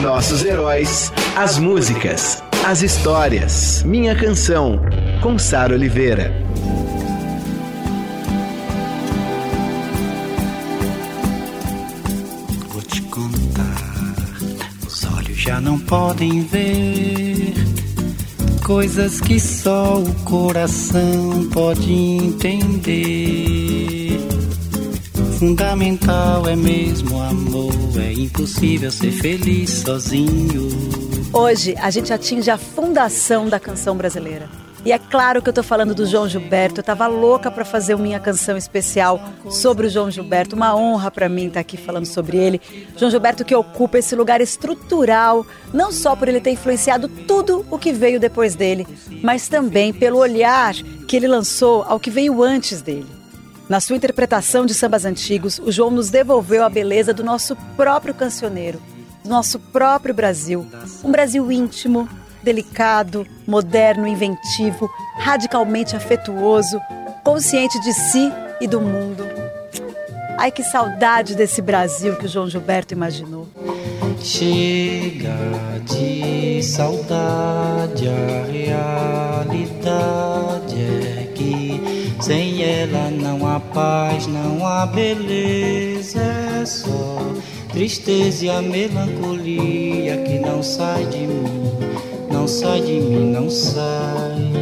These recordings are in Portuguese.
Nossos heróis, as músicas, as histórias. Minha canção, com Sara Oliveira. Vou te contar, os olhos já não podem ver coisas que só o coração pode entender. Fundamental é mesmo amor, é impossível ser feliz sozinho. Hoje a gente atinge a fundação da canção brasileira. E é claro que eu tô falando do João Gilberto. Eu tava louca para fazer minha canção especial sobre o João Gilberto. Uma honra para mim estar tá aqui falando sobre ele. João Gilberto que ocupa esse lugar estrutural, não só por ele ter influenciado tudo o que veio depois dele, mas também pelo olhar que ele lançou ao que veio antes dele. Na sua interpretação de sambas antigos, o João nos devolveu a beleza do nosso próprio cancioneiro, do nosso próprio Brasil. Um Brasil íntimo, delicado, moderno, inventivo, radicalmente afetuoso, consciente de si e do mundo. Ai, que saudade desse Brasil que o João Gilberto imaginou. Chega de saudade, a realidade é que sem ela não há paz, não há beleza, é só tristeza e a melancolia que não sai de mim não sai de mim, não sai.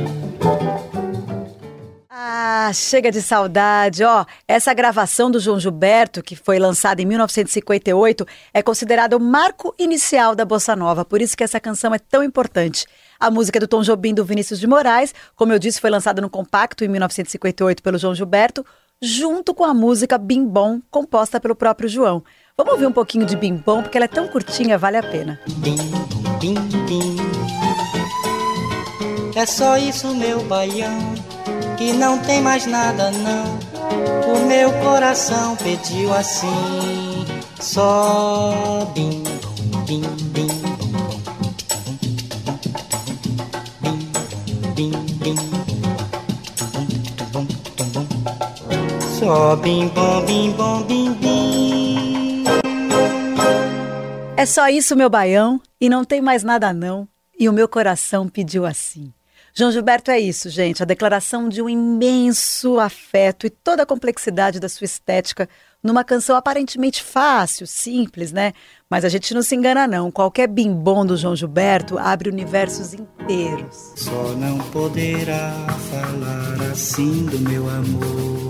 Ah, chega de saudade. Ó, essa gravação do João Gilberto, que foi lançada em 1958, é considerada o marco inicial da bossa nova, por isso que essa canção é tão importante. A música é do Tom Jobim do Vinícius de Moraes, como eu disse, foi lançada no compacto em 1958 pelo João Gilberto, junto com a música Bim Bom, composta pelo próprio João. Vamos ouvir um pouquinho de Bim Bom, porque ela é tão curtinha, vale a pena. Bim, bim, bim. É só isso, meu baião, que não tem mais nada não. O meu coração pediu assim, só bim, bim, bim, bim, bom, bim, bom, bim, bim. É só isso, meu baião, e não tem mais nada não. E o meu coração pediu assim. João Gilberto é isso, gente, a declaração de um imenso afeto e toda a complexidade da sua estética numa canção aparentemente fácil, simples, né? Mas a gente não se engana não, qualquer bimbom do João Gilberto abre universos inteiros. Só não poderá falar assim do meu amor.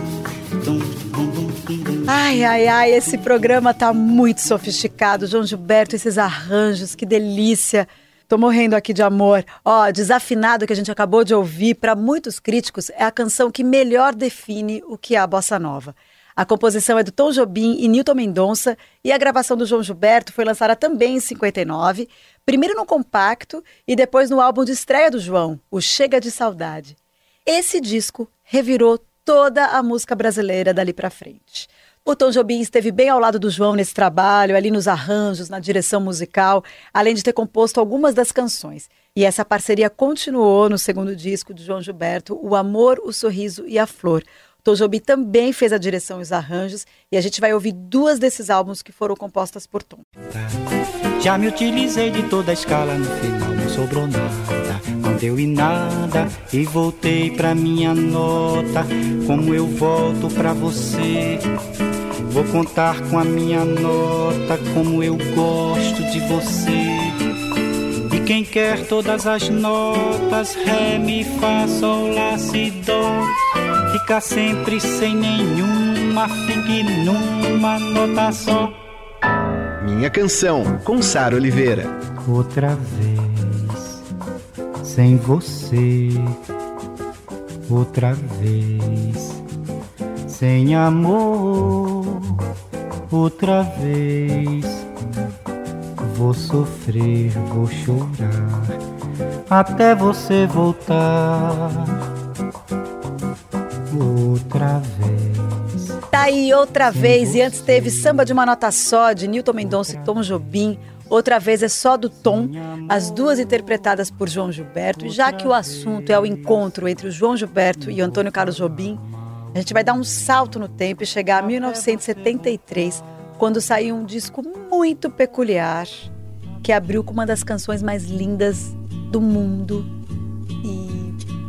Ai, ai, ai, esse programa tá muito sofisticado. João Gilberto, esses arranjos, que delícia. Tô morrendo aqui de amor. Ó, Desafinado, que a gente acabou de ouvir, para muitos críticos, é a canção que melhor define o que é a bossa nova. A composição é do Tom Jobim e Newton Mendonça e a gravação do João Gilberto foi lançada também em 59, primeiro no compacto e depois no álbum de estreia do João, o Chega de Saudade. Esse disco revirou toda a música brasileira dali para frente. O Tom Jobim esteve bem ao lado do João nesse trabalho, ali nos arranjos, na direção musical, além de ter composto algumas das canções. E essa parceria continuou no segundo disco de João Gilberto, O Amor, o Sorriso e a Flor. O Tom Jobim também fez a direção e os arranjos, e a gente vai ouvir duas desses álbuns que foram compostas por Tom. Já me utilizei de toda a escala, no final não sobrou nada, não deu em nada, e voltei pra minha nota, como eu volto pra você. Vou contar com a minha nota como eu gosto de você. E quem quer todas as notas, ré, mi, fá, sol, lá, si, dó. Fica sempre sem nenhuma, fique numa nota só. Minha canção, com Sara Oliveira. Outra vez, sem você. Outra vez, sem amor. Outra vez, vou sofrer, vou chorar. Até você voltar outra vez. Tá aí outra vez. E antes teve Samba de uma Nota Só, de Newton Mendonça e Tom Jobim. Outra vez é só do Tom, as duas interpretadas por João Gilberto. E já que o assunto é o encontro entre o João Gilberto e o Antônio Carlos Jobim, a gente vai dar um salto no tempo e chegar a 1973, quando saiu um disco muito peculiar, que abriu com uma das canções mais lindas do mundo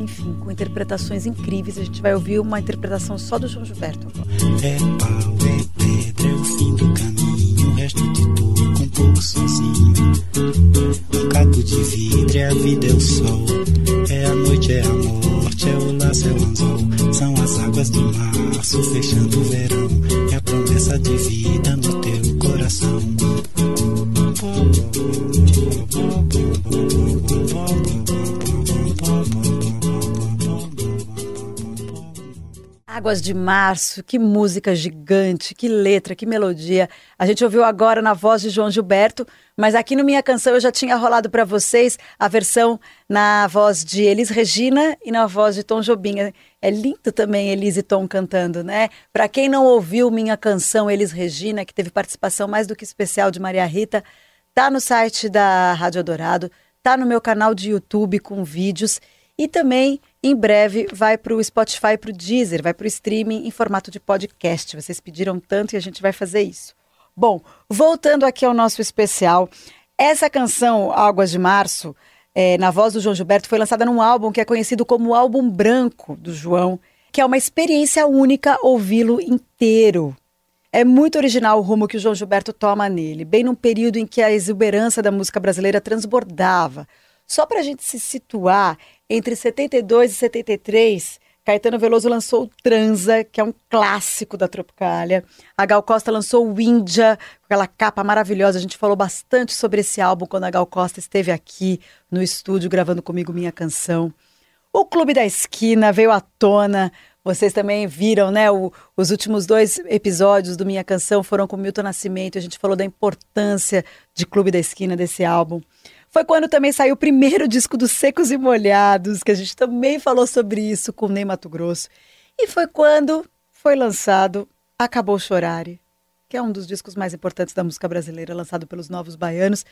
enfim, com interpretações incríveis. A gente vai ouvir uma interpretação só do João Gilberto agora. É pau, é pedra, é o fim do caminho, o resto de tudo com pouco sozinho. Um caco de vidro, é a vida, é o sol, é a noite, é a morte, é o laço, é o anzol. As águas de março fechando o verão, é a promessa de vida no teu coração. Águas de Março, que música gigante, que letra, que melodia. A gente ouviu agora na voz de João Gilberto, mas aqui no Minha Canção eu já tinha rolado para vocês a versão na voz de Elis Regina e na voz de Tom Jobim. É lindo também Elis e Tom cantando, né? Para quem não ouviu Minha Canção Elis Regina, que teve participação mais do que especial de Maria Rita, tá no site da Rádio Dourado, tá no meu canal de YouTube com vídeos e também em breve vai para o Spotify, para o Deezer, vai para o streaming em formato de podcast. Vocês pediram tanto e a gente vai fazer isso. Bom, voltando aqui ao nosso especial, essa canção Águas de Março, é, na voz do João Gilberto, foi lançada num álbum que é conhecido como o Álbum Branco do João, que é uma experiência única ouvi-lo inteiro. É muito original o rumo que o João Gilberto toma nele, bem num período em que a exuberância da música brasileira transbordava. Só para a gente se situar, entre 72 e 73, Caetano Veloso lançou Transa, que é um clássico da Tropicália. A Gal Costa lançou Índia, com aquela capa maravilhosa. A gente falou bastante sobre esse álbum quando a Gal Costa esteve aqui no estúdio gravando comigo minha canção. O Clube da Esquina veio à tona. Vocês também viram, né? O, os últimos dois episódios do Minha Canção foram com Milton Nascimento. A gente falou da importância de Clube da Esquina desse álbum. Foi quando também saiu o primeiro disco dos Secos e Molhados, que a gente também falou sobre isso com o Ney Mato Grosso. E foi quando foi lançado Acabou Chorare, que é um dos discos mais importantes da música brasileira, lançado pelos Novos Baianos.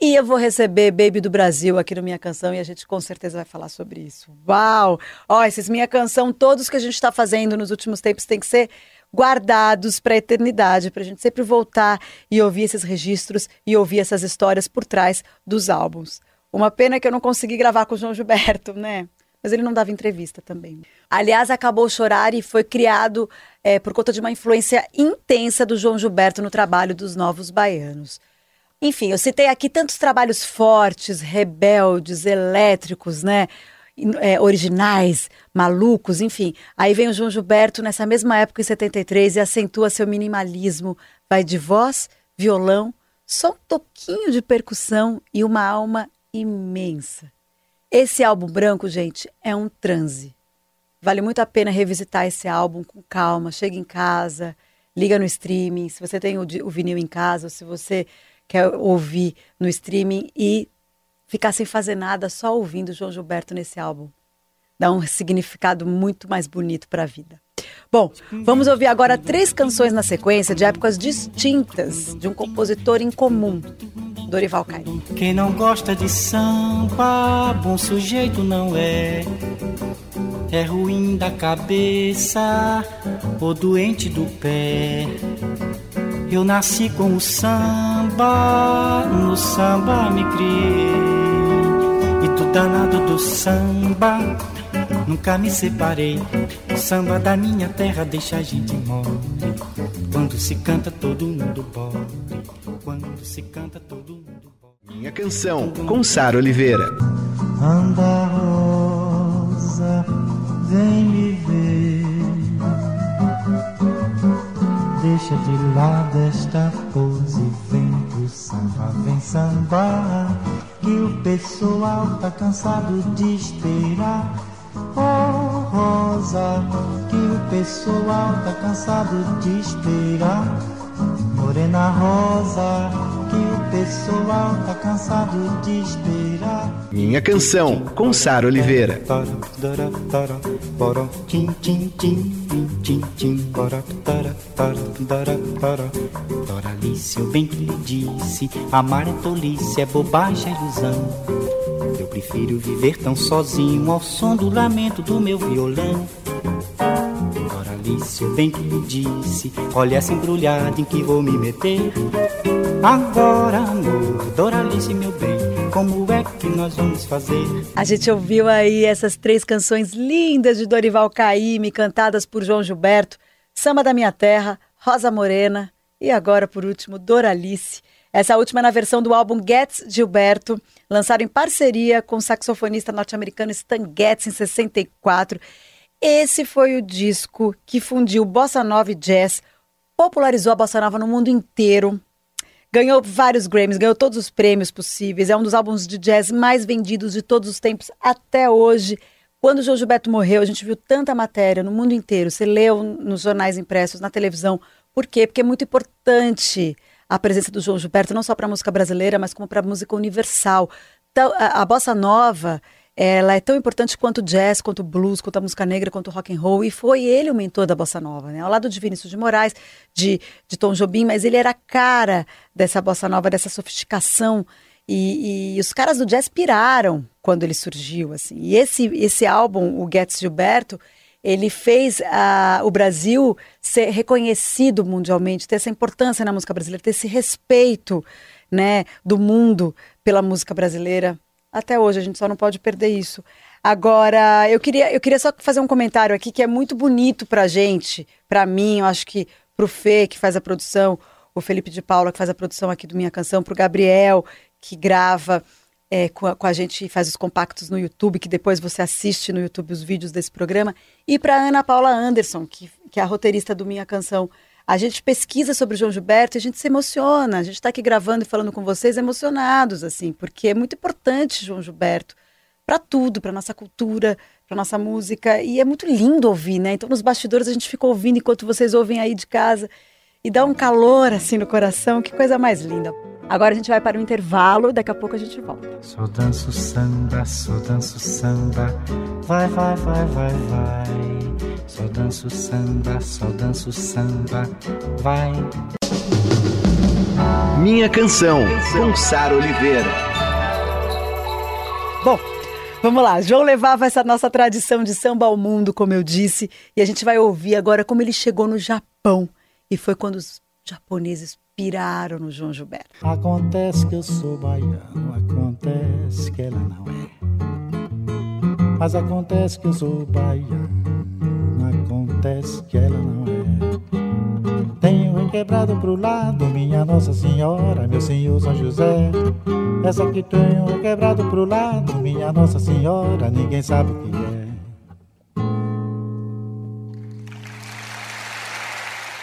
E eu vou receber Baby do Brasil aqui no Minha Canção e a gente com certeza vai falar sobre isso. Uau! Ó, esses Minha Canção, todos que a gente está fazendo nos últimos tempos tem que ser guardados para a eternidade, para a gente sempre voltar e ouvir esses registros e ouvir essas histórias por trás dos álbuns. Uma pena que eu não consegui gravar com o João Gilberto, né? Mas ele não dava entrevista também. Aliás, acabou chorar e foi criado é, por conta de uma influência intensa do João Gilberto no trabalho dos Novos Baianos. Enfim, eu citei aqui tantos trabalhos fortes, rebeldes, elétricos, né? É, originais, malucos, enfim. Aí vem o João Gilberto nessa mesma época, em 73, e acentua seu minimalismo. Vai de voz, violão, só um toquinho de percussão e uma alma imensa. Esse álbum branco, gente, é um transe. Vale muito a pena revisitar esse álbum com calma. Chega em casa, liga no streaming. Se você tem o, o vinil em casa, ou se você quer ouvir no streaming e ficar sem fazer nada, só ouvindo João Gilberto nesse álbum. Dá um significado muito mais bonito para a vida. Bom, vamos ouvir agora três canções na sequência de épocas distintas de um compositor incomum, Dorival Caymmi. Quem não gosta de samba, bom sujeito não é. É ruim da cabeça ou doente do pé. Eu nasci com o samba, no samba me criei jeito danado do samba, nunca me separei. O samba da minha terra deixa a gente mole. Quando se canta, todo mundo bode. Quando se canta, todo mundo. Minha canção, com Sara Oliveira. Anda, rosa, vem me ver. Deixa de lado esta pose, vem pro samba, vem sambar que o pessoal tá cansado de esperar. Oh, Rosa, que o pessoal tá cansado de esperar. Morena Rosa, que o pessoal tá cansado de esperar. Minha canção, com Sara Oliveira. Doralice, eu bem que lhe disse, amar é tolice, é bobagem, é ilusão. Eu prefiro viver tão sozinho ao som do lamento do meu violão. Doralice, eu bem que lhe disse, olha essa embrulhada em que vou me meter. Agora, amor, Doralice, meu bem, como é que nós vamos fazer? A gente ouviu aí essas três canções lindas de Dorival Caymmi, cantadas por João Gilberto, Samba da Minha Terra, Rosa Morena e agora, por último, Doralice. Essa última é na versão do álbum Getz Gilberto, lançado em parceria com o saxofonista norte-americano Stan Getz em 64. Esse foi o disco que fundiu bossa nova e jazz, popularizou a bossa nova no mundo inteiro, Ganhou vários Grammys, ganhou todos os prêmios possíveis. É um dos álbuns de jazz mais vendidos de todos os tempos até hoje. Quando o João Gilberto morreu, a gente viu tanta matéria no mundo inteiro. Você leu nos jornais impressos, na televisão. Por quê? Porque é muito importante a presença do João Gilberto, não só para a música brasileira, mas como para a música universal. Então, a, a bossa nova ela é tão importante quanto o jazz, quanto o blues, quanto a música negra, quanto o rock and roll, e foi ele o mentor da bossa nova, né? Ao lado de Vinícius de Moraes, de, de Tom Jobim, mas ele era a cara dessa bossa nova, dessa sofisticação, e, e, os caras do jazz piraram quando ele surgiu, assim. E esse, esse álbum, o Getz Gilberto, ele fez uh, o Brasil ser reconhecido mundialmente, ter essa importância na música brasileira, ter esse respeito, né, do mundo pela música brasileira até hoje, a gente só não pode perder isso. Agora, eu queria, eu queria só fazer um comentário aqui que é muito bonito pra gente, pra mim, eu acho que pro Fê, que faz a produção, o Felipe de Paula, que faz a produção aqui do Minha Canção, pro Gabriel, que grava é, com, a, com, a, gente e faz os compactos no YouTube, que depois você assiste no YouTube os vídeos desse programa, e pra Ana Paula Anderson, que, que é a roteirista do Minha Canção. A gente pesquisa sobre o João Gilberto e a gente se emociona. A gente está aqui gravando e falando com vocês emocionados, assim, porque é muito importante João Gilberto para tudo, para nossa cultura, para nossa música. E é muito lindo ouvir, né? Então, nos bastidores a gente fica ouvindo enquanto vocês ouvem aí de casa e dá um calor assim no coração. Que coisa mais linda. Agora a gente vai para o intervalo, daqui a pouco a gente volta. Só danço samba, só danço samba, vai, vai, vai, vai, vai. Só danço samba, só danço samba, vai. Minha canção, com Sara Oliveira. Bom, vamos lá. João levava essa nossa tradição de samba ao mundo, como eu disse, e a gente vai ouvir agora como ele chegou no Japão. E foi quando os japoneses piraram no João Gilberto. Acontece que eu sou baiano, acontece que ela não é. Mas acontece que eu sou baiano, acontece que ela não é. Tenho quebrado pro lado, minha Nossa Senhora, meu Senhor São José. Essa que tenho quebrado pro lado, minha Nossa Senhora, ninguém sabe o que é.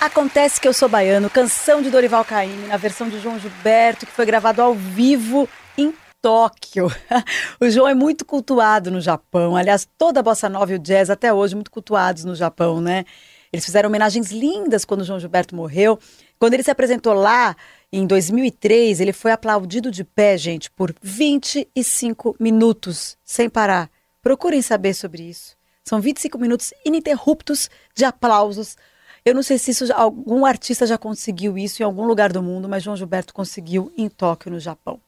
Acontece que eu sou baiano, canção de Dorival Caymmi, na versão de João Gilberto, que foi gravado ao vivo em Tóquio. O João é muito cultuado no Japão. Aliás, toda a bossa nova e o jazz até hoje muito cultuados no Japão, né? Eles fizeram homenagens lindas quando o João Gilberto morreu. Quando ele se apresentou lá em 2003, ele foi aplaudido de pé, gente, por 25 minutos sem parar. Procurem saber sobre isso. São 25 minutos ininterruptos de aplausos eu não sei se isso, algum artista já conseguiu isso em algum lugar do mundo, mas João Gilberto conseguiu em Tóquio, no Japão.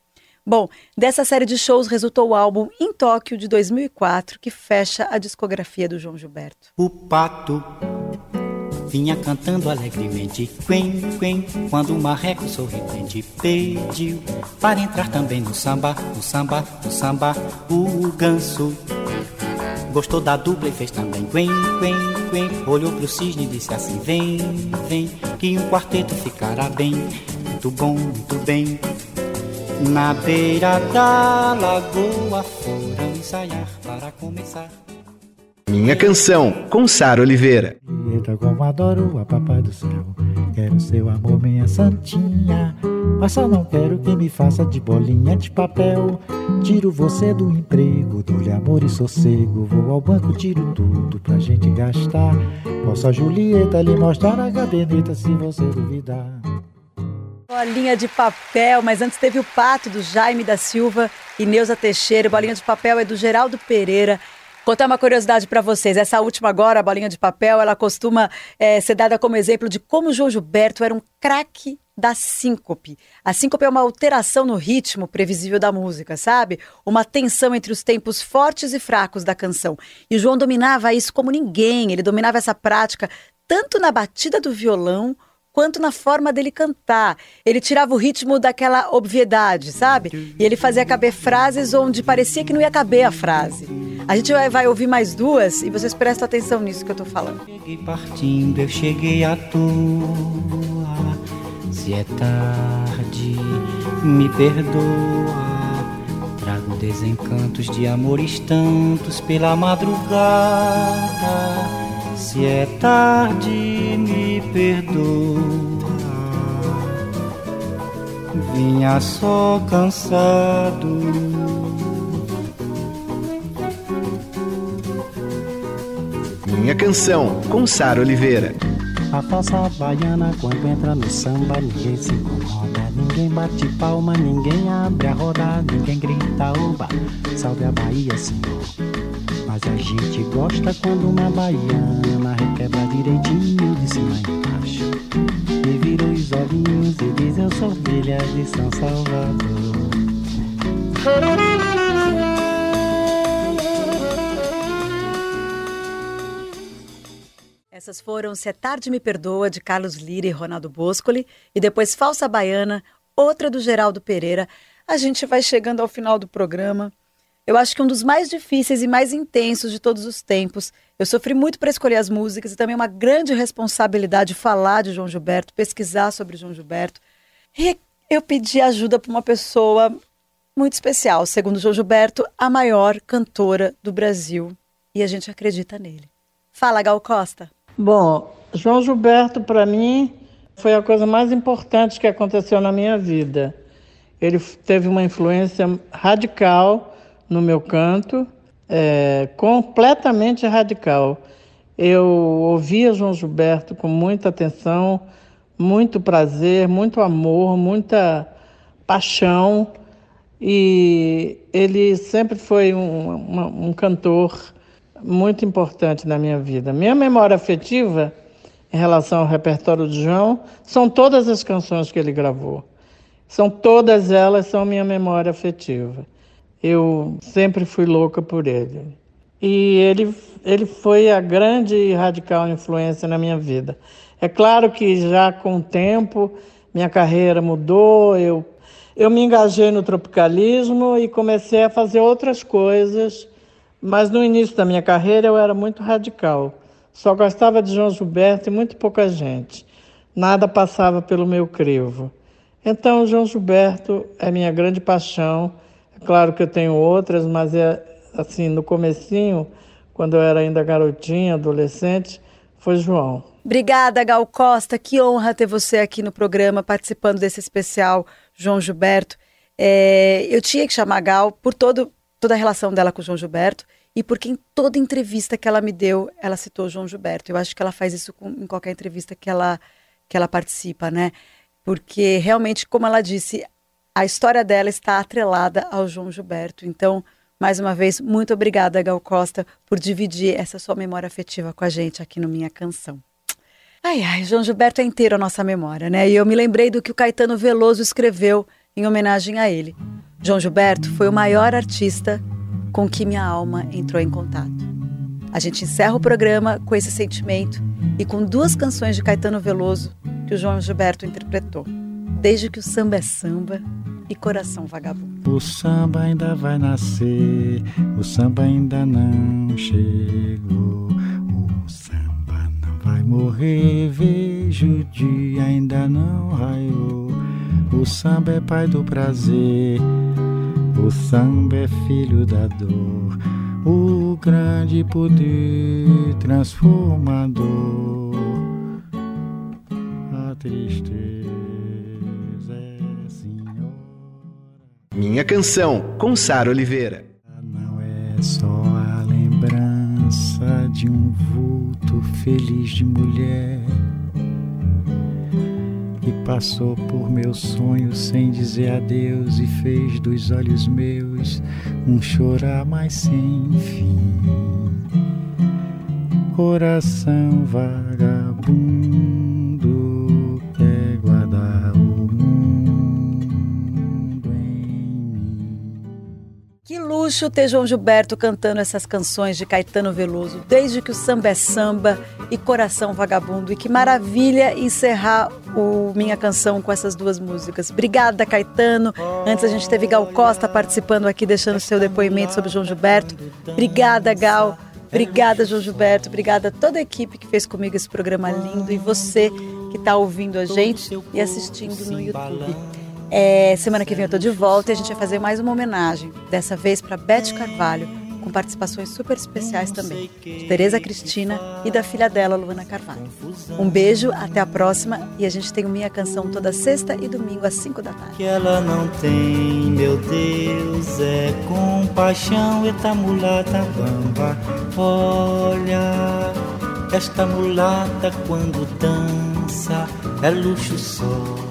Bom, dessa série de shows resultou o álbum Em Tóquio de 2004, que fecha a discografia do João Gilberto. O pato vinha cantando alegremente, quen, quen, quando o marreco sorridente pediu para entrar também no samba, no samba, no samba, o ganso Gostou da dupla e fez também quen, quen, quen Olhou pro cisne e disse assim Vem, vem, que um quarteto ficará bem. Muito bom, muito bem. Na beira da lagoa foram ensaiar para começar. Minha canção, com Sara Oliveira. Bonita como adoro a papai do céu. Quero seu amor, minha santinha. Mas só não quero que me faça de bolinha de papel. Tiro você do emprego, dou-lhe amor e sossego. Vou ao banco, tiro tudo pra gente gastar. Posso a Julieta lhe mostrar a caderneta se você duvidar. Bolinha de papel, mas antes teve o pato do Jaime da Silva e Neuza Teixeira. Bolinha de papel é do Geraldo Pereira. Contar uma curiosidade para vocês. Essa última agora, a bolinha de papel, ela costuma é, ser dada como exemplo de como João Gilberto era um craque da síncope. A síncope é uma alteração no ritmo previsível da música, sabe? Uma tensão entre os tempos fortes e fracos da canção. E o João dominava isso como ninguém. Ele dominava essa prática tanto na batida do violão quanto na forma dele cantar. Ele tirava o ritmo daquela obviedade, sabe? E ele fazia caber frases onde parecia que não ia caber a frase. A gente vai, vai ouvir mais duas e vocês prestam atenção nisso que eu tô falando. Cheguei partindo, eu cheguei à toa. Se é tarde, me perdoa. Trago desencantos de amores tantos pela madrugada. Se é tarde, me perdoa. Vinha só cansado. Minha canção, com Sara Oliveira. A falsa baiana quando entra no samba ninguém se incomoda. Ninguém bate palma, ninguém abre a roda Ninguém grita oba, salve a Bahia senhor. Mas a gente gosta quando uma baiana Requebra direitinho de cima embaixo. E vira os olhinhos e diz eu sou filha de São Salvador Essas foram Se é Tarde Me Perdoa, de Carlos Lira e Ronaldo Boscoli, e depois Falsa Baiana, outra do Geraldo Pereira. A gente vai chegando ao final do programa. Eu acho que um dos mais difíceis e mais intensos de todos os tempos. Eu sofri muito para escolher as músicas e também uma grande responsabilidade falar de João Gilberto, pesquisar sobre João Gilberto. E eu pedi ajuda para uma pessoa muito especial, segundo João Gilberto, a maior cantora do Brasil. E a gente acredita nele. Fala, Gal Costa. Bom, João Gilberto, para mim, foi a coisa mais importante que aconteceu na minha vida. Ele teve uma influência radical no meu canto, é, completamente radical. Eu ouvia João Gilberto com muita atenção, muito prazer, muito amor, muita paixão, e ele sempre foi um, um cantor muito importante na minha vida. Minha memória afetiva em relação ao repertório de João são todas as canções que ele gravou. São todas elas são minha memória afetiva. Eu sempre fui louca por ele. E ele, ele foi a grande e radical influência na minha vida. É claro que já com o tempo minha carreira mudou, eu, eu me engajei no tropicalismo e comecei a fazer outras coisas mas no início da minha carreira eu era muito radical. Só gostava de João Gilberto e muito pouca gente. Nada passava pelo meu crivo. Então, João Gilberto é minha grande paixão. É claro que eu tenho outras, mas é assim, no comecinho, quando eu era ainda garotinha, adolescente, foi João. Obrigada, Gal Costa. Que honra ter você aqui no programa, participando desse especial João Gilberto. É, eu tinha que chamar Gal por todo toda a relação dela com o João Gilberto e porque em toda entrevista que ela me deu, ela citou o João Gilberto. Eu acho que ela faz isso com, em qualquer entrevista que ela, que ela participa, né? Porque realmente, como ela disse, a história dela está atrelada ao João Gilberto. Então, mais uma vez, muito obrigada, Gal Costa, por dividir essa sua memória afetiva com a gente aqui no Minha Canção. Ai, ai, João Gilberto é inteiro a nossa memória, né? E eu me lembrei do que o Caetano Veloso escreveu em homenagem a ele. João Gilberto foi o maior artista com que minha alma entrou em contato. A gente encerra o programa com esse sentimento e com duas canções de Caetano Veloso que o João Gilberto interpretou. Desde que o samba é samba e coração vagabundo. O samba ainda vai nascer, o samba ainda não chegou. O samba não vai morrer, vejo o dia ainda não raiou. O samba é pai do prazer, o samba é filho da dor, o grande poder transformador. A tristeza é senhora. Minha canção, com Sara Oliveira. Não é só a lembrança de um vulto feliz de mulher que passou por meus sonhos sem dizer adeus e fez dos olhos meus um chorar mais sem fim. Coração vagabundo Luxo ter João Gilberto cantando essas canções de Caetano Veloso, desde que o samba é samba e Coração Vagabundo. E que maravilha encerrar o Minha Canção com essas duas músicas. Obrigada, Caetano. Antes a gente teve Gal Costa participando aqui, deixando seu depoimento sobre João Gilberto. Obrigada, Gal. Obrigada, João Gilberto. Obrigada a toda a equipe que fez comigo esse programa lindo e você que está ouvindo a gente e assistindo no YouTube. É, semana que vem eu tô de volta e a gente vai fazer mais uma homenagem, dessa vez para Beth Carvalho, com participações super especiais também, de Tereza Cristina e da filha dela, Luana Carvalho. Um beijo, até a próxima e a gente tem o Minha Canção toda sexta e domingo às 5 da tarde. que ela não tem, meu Deus, é compaixão, eta mulata bamba. Olha, esta mulata quando dança é luxo só.